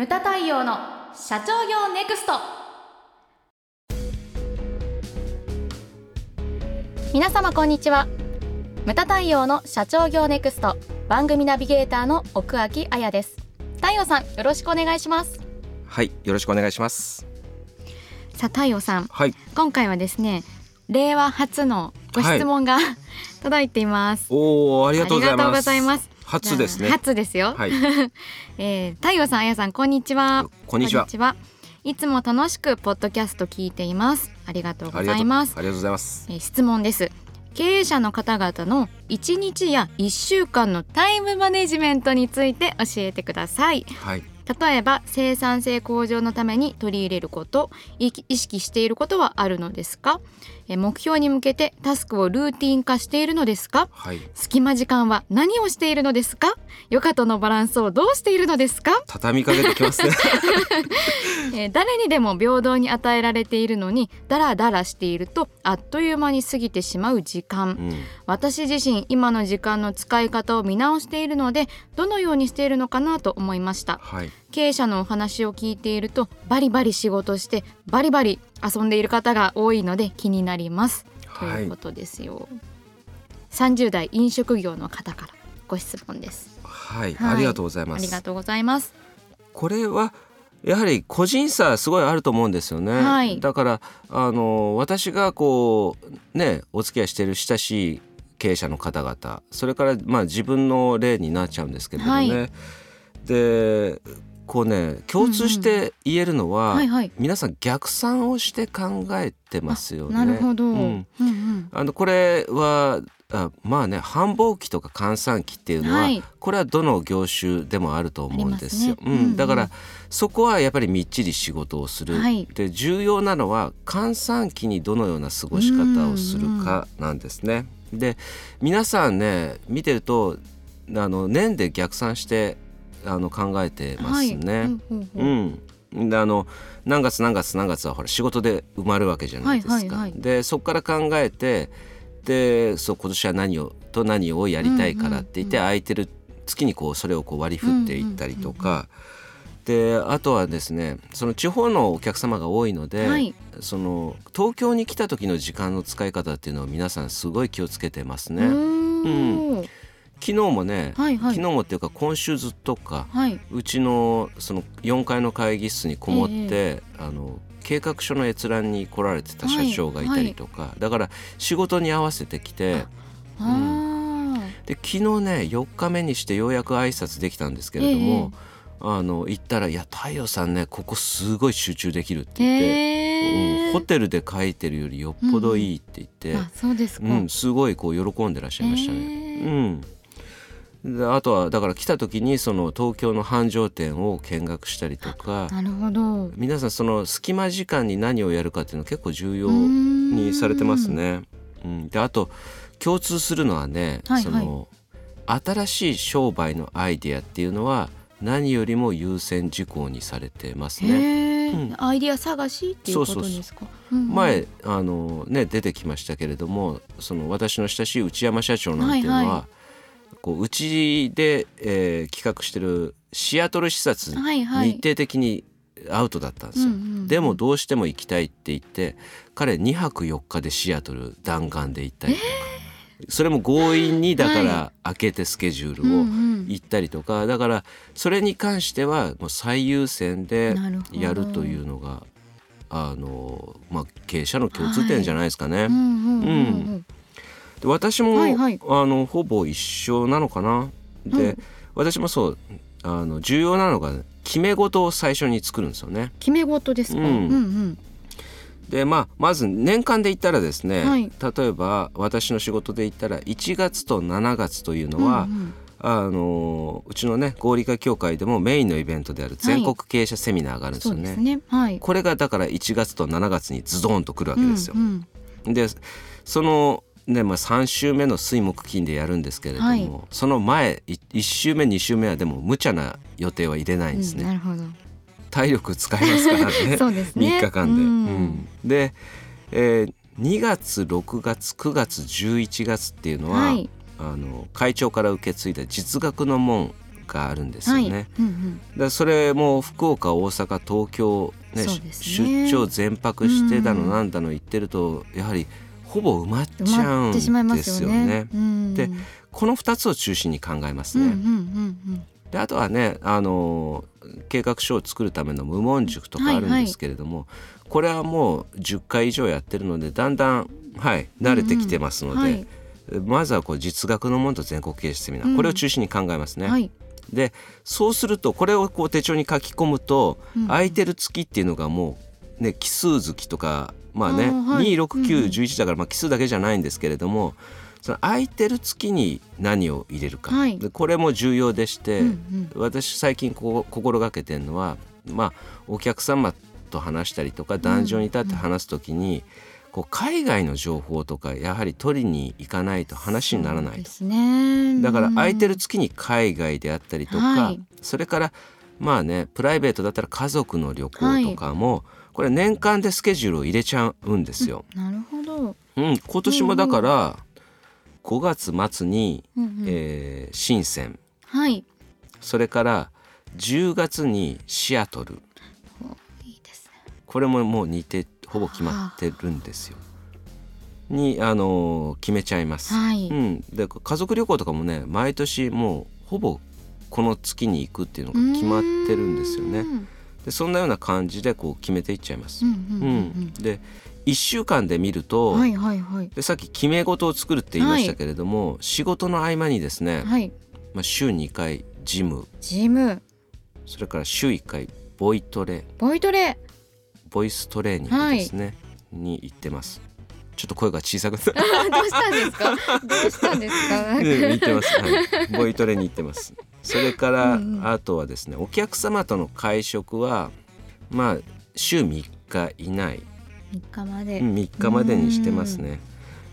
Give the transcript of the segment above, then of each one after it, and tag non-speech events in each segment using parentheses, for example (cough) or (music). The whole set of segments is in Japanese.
ムタ太陽の社長業ネクスト。皆様こんにちは。ムタ太陽の社長業ネクスト。番組ナビゲーターの奥脇彩です。太陽さんよろしくお願いします。はいよろしくお願いします。さあ太陽さん。はい。今回はですね令和初のご質問が、(laughs) 届いています。おおありがとうございます初ですね。(laughs) 初ですよ、はい。(laughs) えー、太陽さんあやさんこんにちは。こんにちは。いつも楽しくポッドキャスト聞いています。ありがとうございうます。ありがとうございます。えー質問です。経営者の方々の1日や1週間のタイムマネジメントについて教えてください。はい。例えば生産性向上のために取り入れることい意識していることはあるのですか？えー目標に向けてタスクをルーティン化しているのですか？はい。隙間時間は何をしているのですか？余暇とのバランスをどうしているのですか、畳みかけてきますね。(laughs) えー誰にでも平等に与えられているのにダラダラしているとあっという間に過ぎてしまう時間。うん。私自身今の時間の使い方を見直しているのでどのようにしているのかなと思いました。はい経営者のお話を聞いているとバリバリ仕事してバリバリ遊んでいる方が多いので気になります、とはい。いうことですよ。30代飲食業の方からご質問です。はい、はい。ありがとうございます。ありがとうございます。これはやはり個人差すごいあると思うんですよね、はい。だからあの私がこうねお付き合いしている親しい経営者の方々それからまあ自分の例になっちゃうんですけれどもね、はい。でこうね共通して言えるのは、はいはい。皆さん逆算をして考えてますよね。なるほど、ううんんうん。あのこれはあまあね繁忙期とか閑散期っていうのは、はい。これはどの業種でもあると思うんですよ。すね。うん。うんだからそこはやっぱりみっちり仕事をする。はい。で重要なのは閑散期にどのような過ごし方をするかなんですね。で皆さんね見てるとあの年で逆算してあの考えてますね。はい。うんであの何月何月何月はほら仕事で埋まるわけじゃないですか。でそこから考えてでそう今年は何をと何をやりたいからって言って、うん空いてる月にこうそれをこう割り振っていったりとか。であとはですねその地方のお客様が多いので、はい。その東京に来た時の時間の使い方っていうのを皆さんすごい気をつけてますね。うーん昨日もね、はいはい。昨日もっていうか今週ずっとかはい。うちのその4階の会議室にこもって、あの計画書の閲覧に来られてた社長がいたりとか、だから仕事に合わせてきてで昨日ね4日目にしてようやく挨拶できたんですけれども、あの行ったら「いや太陽さんねここすごい集中できる」って言って、へーうんホテルで書いてるよりよっぽどいいって言って、うですか、うんすごいこう喜んでらっしゃいましたね。へうん。であとはだから来た時にその東京の繁盛店を見学したりとかなるほど。皆さんその隙間時間に何をやるかっていうの結構重要にされてますね。うん、であと共通するのはね、はいはい。その新しい商売のアイデアっていうのは何よりも優先事項にされてますね。アイディア探しっていうことですか？前あの、ね、出てきましたけれどもその私の親しい内山社長なんていうのは、はいはこううちで、えー企画してるシアトル視察日程的にアウトだったんですよ。でもどうしても行きたいって言って彼2泊4日でシアトル弾丸で行ったりとか、それも強引にだかはら開けてスケジュールを行ったりとか、だからそれに関してはもう最優先でやるというのがあの、まあ、経営者の共通点じゃないですかね。うんうんうん。うんで私も、はいはい。あのほぼ一緒なのかな。で、うん。私もそうあの重要なのが決め事を最初に作るんですよね。決め事ですか、うん。うんうん。でまあまず年間で言ったらですね、はい。例えば私の仕事で言ったら1月と7月というのは、うんうん。あのうちのね合理化協会でもメインのイベントである全国経営者セミナーがあるんですよね。そうですね。はい。これがだから1月と7月にズドンと来るわけですよ。うんうん。でそのねまあ、3週目の水木金でやるんですけれども、はい。その前い1週目2週目はでも無茶な予定は入れないんですね。うんなるほど。体力使いますからね。(laughs) そうですね。3日間で。うん。うん。で、えー2月6月9月11月っていうのは、はい。あの会長から受け継いだ実学の門があるんですよね。はい。うんうん。それも福岡大阪東京、ねね。出張全泊してだのうん。なんだの言ってるとやはりほぼ埋まっ埋ちゃうんですすよね。よね。うんでこの2つを中心に考えますうんうんね。うんであとはねあの計画書を作るための無門塾とかあるんですけれども、これはもう10回以上やってるのでだんだんはい慣れてきてますので、うんはいまずはこう実学のものと全国経営セミナー、うんこれを中心に考えますね。うんはいでそうするとこれをこう手帳に書き込むと、うん空いてる月っていうのがもうね奇数月とかまあねはい。26911だからまあ奇数だけじゃないんですけれどもその空いてる月に何を入れるか、はい。でこれも重要でして、うんうん。私最近こう心がけてるのはまあお客様と話したりとか壇上に立って話す時に、こう海外の情報とかやはり取りに行かないと話にならないと。そうですね。だから空いてるうん月に海外であったりとか、はい。それからまあねプライベートだったら家族の旅行とかも、これ年間でスケジュールを入れちゃうんですよ。なるほど。うん、今年もだから5月末に、うんうんえー深センはい。それから10月にシアトルいいですね。これももう似てほぼ決まってるんですよ。にあのー決めちゃいます。はい。うん、で家族旅行とかもね毎年もうほぼこの月に行くっていうのが決まってるんですよねう。んでそんなような感じでこう決めていっちゃいます。で1週間で見るうと、ん。はいはいはい。でさっき決め事を作るって言いましたけれども、仕事の合間にですね、はい。まあ、週2回ジムジム、それから週1回ボイトレボイトレ。ボイストレーニングですね、に行ってます。ちょっと声が小さくどうしたんですか？どうしたんですか？う (laughs) ん行ってます、はい、ボイトレに行ってますそれからあとはですねお客様との会食はまあ週3日以内。三日まで。3日までにしてますね。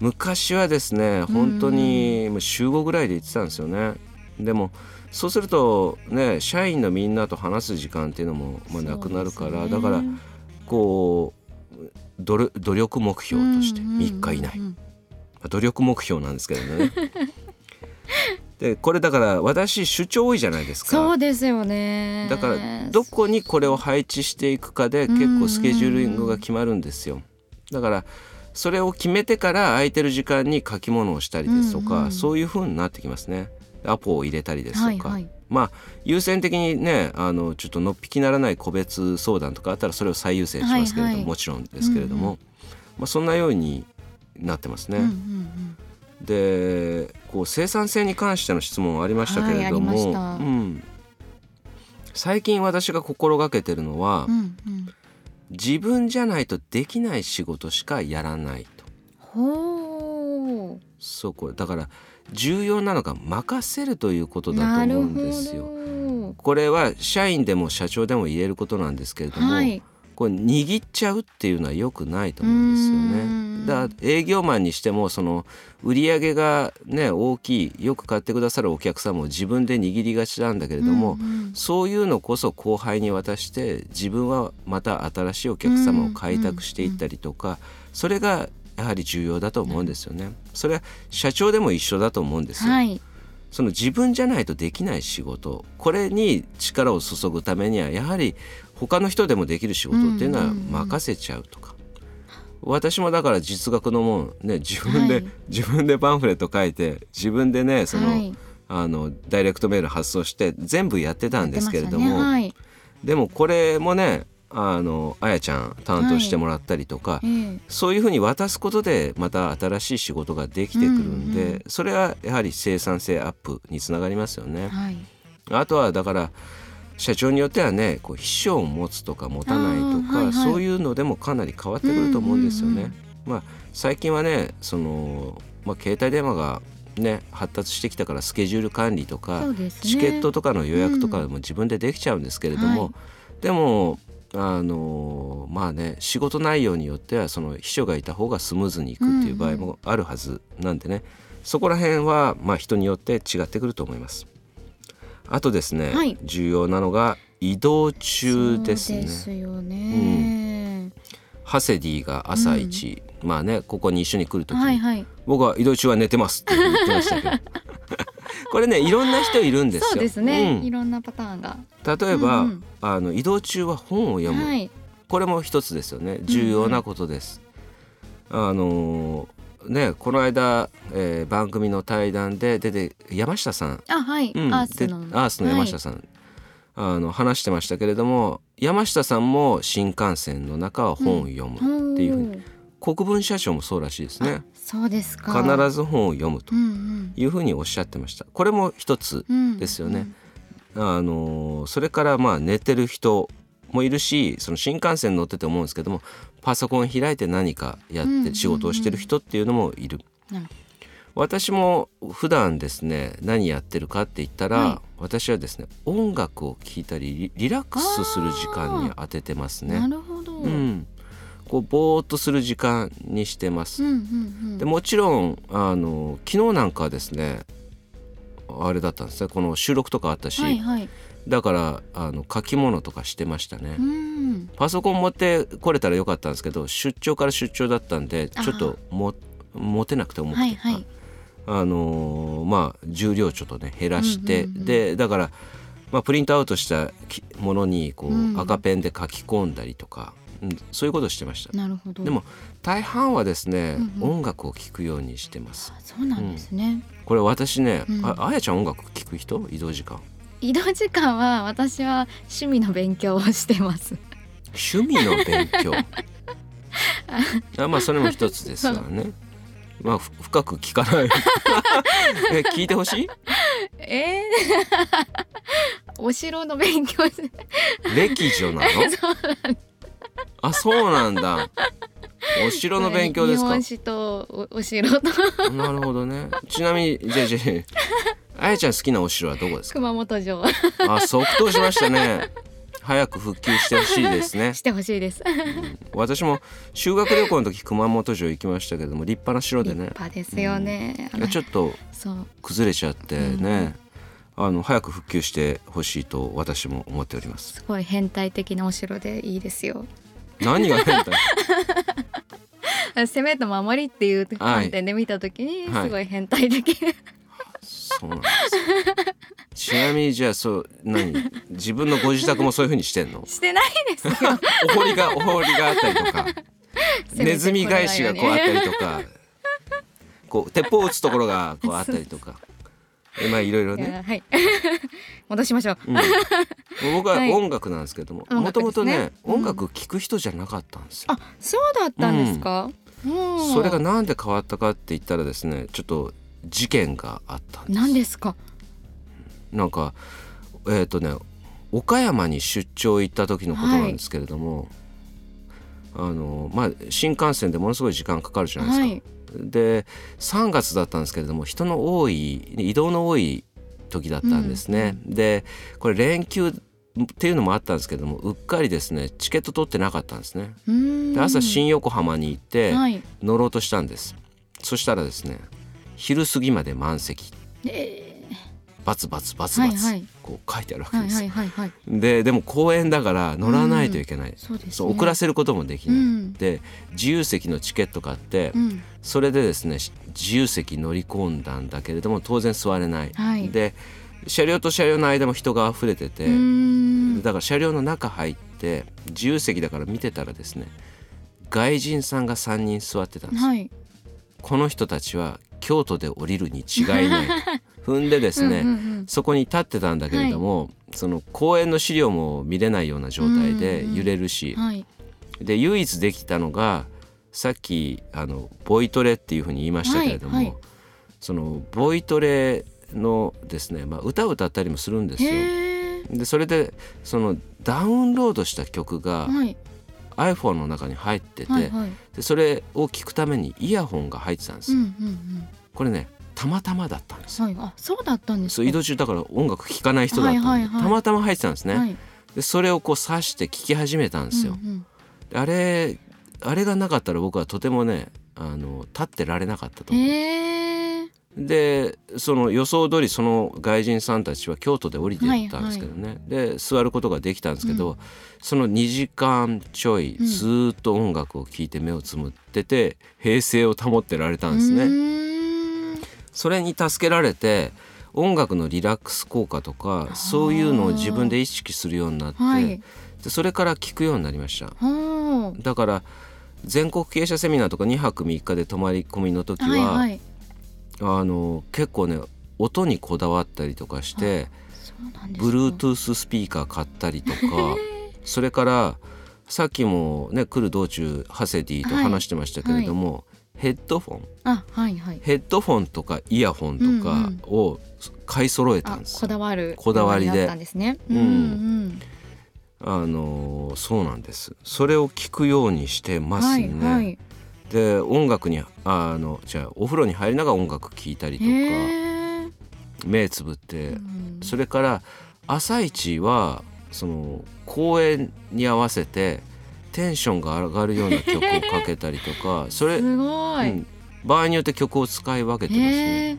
昔はですね本当に週5ぐらいで行ってたんですよね。でもそうするとね社員のみんなと話す時間っていうのもまあなくなるから、ねだからこう努力目標として3日以内、努力目標なんですけどね (laughs) でこれだから私主張多いじゃないですか。そうですよね。だからどこにこれを配置していくかで結構スケジューリングが決まるんですよ。だからそれを決めてから空いてる時間に書き物をしたりですとか、うんうんそういう風になってきますね。アポを入れたりですとか、はいはい。まあ優先的にねあのちょっとのっぴきならない個別相談とかあったらそれを最優先しますけれども、はいはい。もちろんですけれども、うんうまあ、そんなようになってますね。うんうんうんでこう生産性に関しての質問ありましたけれども、はいうん、最近私が心がけてるのは、うんうん。自分じゃないとできない仕事しかやらないとほそうこれだから重要なのが任せるということう。だと思うんですよ。ど。これは社員でも社長でも言えることなんですけれども、はい。これ握っちゃうっていうのは良くないと思うんですようね。んだから営業マンにしてもその売り上げがね大きいよく買ってくださるお客様を自分で握りがちなんだけれども、うんうんそういうのこそ後輩に渡して自分はまた新しいお客様を開拓していったりとか、それがやはり重要だと思うんですよね。それは社長でも一緒だと思うんですよ。はい。その自分じゃないとできない仕事これに力を注ぐためにはやはり他の人でもできる仕事っていうのは任せちゃうとか、私もだから実学のもんね自分で、はい。自分でパンフレット書いて自分でねその、はい。あのダイレクトメール発送して全部やってたんですけれども、ね。はい。でもこれもねあのあやちゃん担当してもらったりとか、ええ。そういうふうに渡すことでまた新しい仕事ができてくるんで、うんうん。それはやはり生産性アップにつながりますよね。はい。あとはだから社長によってはねこう秘書を持つとか持たないとか、はいはいそういうのでもかなり変わってくると思うんですよね。うんうんうんまあ、最近はねその、まあ、携帯電話がね発達してきたからスケジュール管理とか、ね。チケットとかの予約とかも自分でできちゃうんですけれども、はいでもあのまあね仕事内容によってはその秘書がいた方がスムーズにいくっていう場合もあるはずなんでね、そこら辺はまあ人によって違ってくると思います。あとですね、はい。重要なのが移動中ですね。ですよね。ハセディが朝一、まあねここに一緒に来る時に、はいはい。僕は移動中は寝てますって言ってましたけど。(laughs) これねいろんな人いるんですよ。そうですね、うん。いろんなパターンが。例えば、うんうん。あの移動中は本を読む、はい。これも一つですよね。重要なことです。あのーねこの間、えー番組の対談で出て山下さん、あはい、うん。でアースの。アースの山下さん、あの話してましたけれども山下さんも新幹線の中は本を読む、はい、っていうふうにおー。国分社長もそうらしいですね。そうですか。必ず本を読むとうんうん。いうふうにおっしゃってました。これも一つうん。ですよね、あのーそれからまあ寝てる人もいるしその新幹線乗ってて思うんですけどもパソコン開いて何かやっうんうんうんて仕事をしてる人っていうのもいる。私も普段ですね何やってるかって言ったら、はい。私はですね音楽を聴いたりリリラックスする時間に当ててますなね。るほど、ううん。ん、こうぼーっとする時間にしてます。うんうん。でもちろんあの昨日なんかはですねあれだったんですねこの収録とかあったし、はいはいだからあの書き物とかしてましたね、うん。パソコン持ってこれたらよかったんですけど出張から出張だったんでちょっとも持てなくて重くて、はいはい。あのーまあ重量ちょっとね減らして、うんうんうんでだから、まあ、プリントアウトしたきものにこう、うん。赤ペンで書き込んだりとか、うん、そういうことをしてました。なるほど。でも大半はですね、うんうん。音楽を聴くようにしてます。あそうなんですね、これ私ね、うん。ああやちゃん音楽聴く人？移動時間移動時間は私は趣味の勉強をしてます。趣味の勉強？(laughs) あまあそれも一つですわね。まあふ深く聞かない。(laughs) え聞いてほしい？えー、(laughs) お城の勉強歴女なの？あそうなんだ。お城の勉強ですか？日本史とおお城と。なるほどね。ちなみにじゃあじゃああやちゃん好きなお城はどこですか？熊本城。あ即答しましたね。早く復旧してほしいですね。(laughs) してほしいです。私も修学旅行の時熊本城行きましたけども立派な城で立ね派ですよね、あのちょっと崩れちゃってね、あの早く復旧してほしいと私も思っております。すごい変態的なお城でいいですよ。何が変態？(laughs) 攻めと守りっていう観点で見た時にはい。すごい変態的、そうなんです。よちなみにじゃあそう何？自分のご自宅もそういう風にしてんの？してないですよ。(laughs) お堀がお堀があったりとか (laughs) ネズミ返しがこうあったりとかこう鉄砲撃つところがこうあったりとか。えまあいろいろいね、やはい。(laughs) 戻しましょう。うん、僕ははい。音楽なんですけども音もともとねうん。音楽聴く人じゃなかったんですよ。あそうだったんですか、うん。それがなんで変わったかって言ったらですねちょっと事件があったんです。何ですか？なんかえっ、とね岡山に出張行った時のことなんですけれども、あのまあ新幹線でものすごい時間かかるじゃないですか。はいで3月だったんですけれども人の多い移動の多い時だったんですね。でこれ連休っていうのもあったんですけどもうっかりですねチケット取ってなかったんですね。うーんで朝新横浜に行ってはい乗ろうとしたんです。そしたらですね昼過ぎまで満席。えバツバツバツバツ、はいはい。こう書いてあるわけですよ。はいはいはいででも公園だから乗らないといけない、そうですね。そう遅らせることもできない、うん。で自由席のチケット買って、うん。それでですねし自由席乗り込んだんだけれども当然座れない、はい。で車両と車両の間も人が溢れてて、だから車両の中入って自由席だから見てたらですね外人さんが3人座ってたんです、はいこの人たちは京都で降りるに違いないと。(laughs) 踏んでですね、うんうんうん。そこに立ってたんだけれども、その公園の資料も見れないような状態で揺れるし、はい。で唯一できたのがさっきあのボイトレっていうふうに言いましたけれども、はいはい。そのボイトレのですね、まあ、歌を歌ったりもするんですよ。でそれでそのダウンロードした曲がはい iPhone の中に入ってて、はいはい。でそれを聞くためにイヤホンが入ってたんです、うんうんうん。これねたまたまだったんです。よはい。あそうだったんですか？そう移動中だから音楽聴かない人だったんで、はいはいはい。たまたま入ってたんですね、はい。でそれをこう挿して聴き始めたんですよ、うんうん。であれあれがなかったら僕はとてもねあの立ってられなかったと思う。へえでその予想通りその外人さんたちは京都で降りていったんですけどね、で座ることができたんですけど、その2時間ちょいうん。ずーっと音楽を聴いて目をつむってて平静を保ってられたんですね。それに助けられて音楽のリラックス効果とかそういうのを自分で意識するようになって、はい。でそれから聞くようになりました。だから全国経営者セミナーとか2泊3日で泊まり込みの時は、はいはいあの結構ね音にこだわったりとかしてそうなんですか。Bluetooth スピーカー買ったりとかそれからさっきもね来る道中ハセディと話してましたけれども、ヘッドフォン。あはいはい。ヘッドフォンとかイヤホンとかを買い揃えたあんですよ。こだわるこだわりで。ようんですね。うん。うんあのそうなんです。それを聞くようにしてうんますね。はいはいで音楽にあのじゃあお風呂に入りながら音楽聴いたりとか目つぶって、うん。それから朝一はその公演に合わせてテンションが上がるような曲をかけたりとか (laughs) それ、すごい、うん場合によって曲を使い分けてます。ね。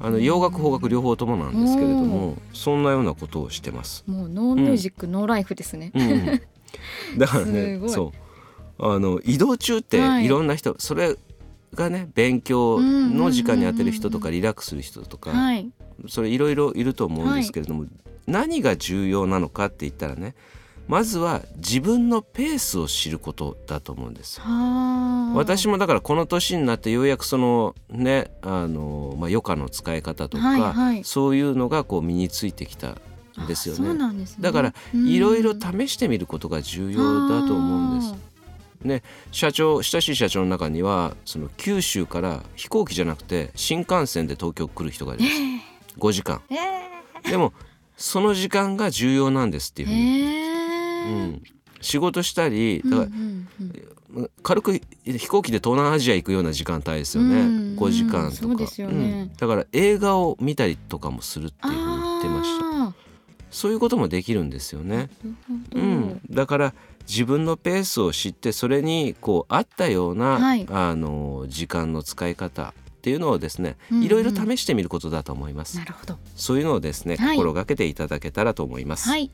あの洋楽邦楽両方ともなんですけれどもそんなようなことをしてます。もうノーミュージック、ノーライフですね。うん、だから (laughs) すねそうあの移動中ってはいいろんな人、それがね勉強の時間に当てる人とかリラックスする人とか、はい。それいろいろいると思うんですけれども、何が重要なのかって言ったらねまずは自分のペースを知ることだと思うんです。私もだからこの年になってようやくそのねあの、まあ、余暇の使い方とか、はいはいそういうのがこう身についてきたんですよね。ね。だからうんいろいろ試してみることが重要だと思うんです。。ね、社長親しい社長の中にはその九州から飛行機じゃなくて新幹線で東京来る人がいるんです。5時間。ええ。でもその時間が重要なんですっていうふうに、え。うえん、仕事したりだからうんうん。うん軽く飛行機で東南アジア行くような時間帯ですよね、うん5時間とか。そうん。だから映画を見たりとかもするっていうふうに言ってました。あそういうこともできるんですよね、うん、だから自分のペースを知ってそれにこう合ったような、はい。あの時間の使い方っていうのをですね、いろいろ試してみることだと思います。なるほど。そういうのをですね、はい。心がけていただけたらと思います、はい。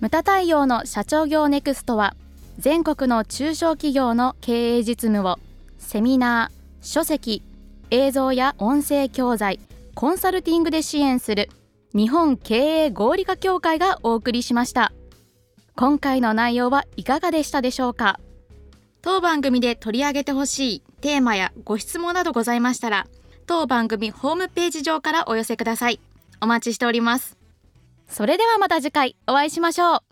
ムタ太陽の社長業ネクストは全国の中小企業の経営実務をセミナー、書籍、映像や音声教材、コンサルティングで支援する日本経営合理化協会がお送りしました今回の内容はいかがでしたでしょうか？当番組で取り上げてほしいテーマやご質問などございましたら、当番組ホームページ上からお寄せください。お待ちしております。それではまた次回お会いしましょう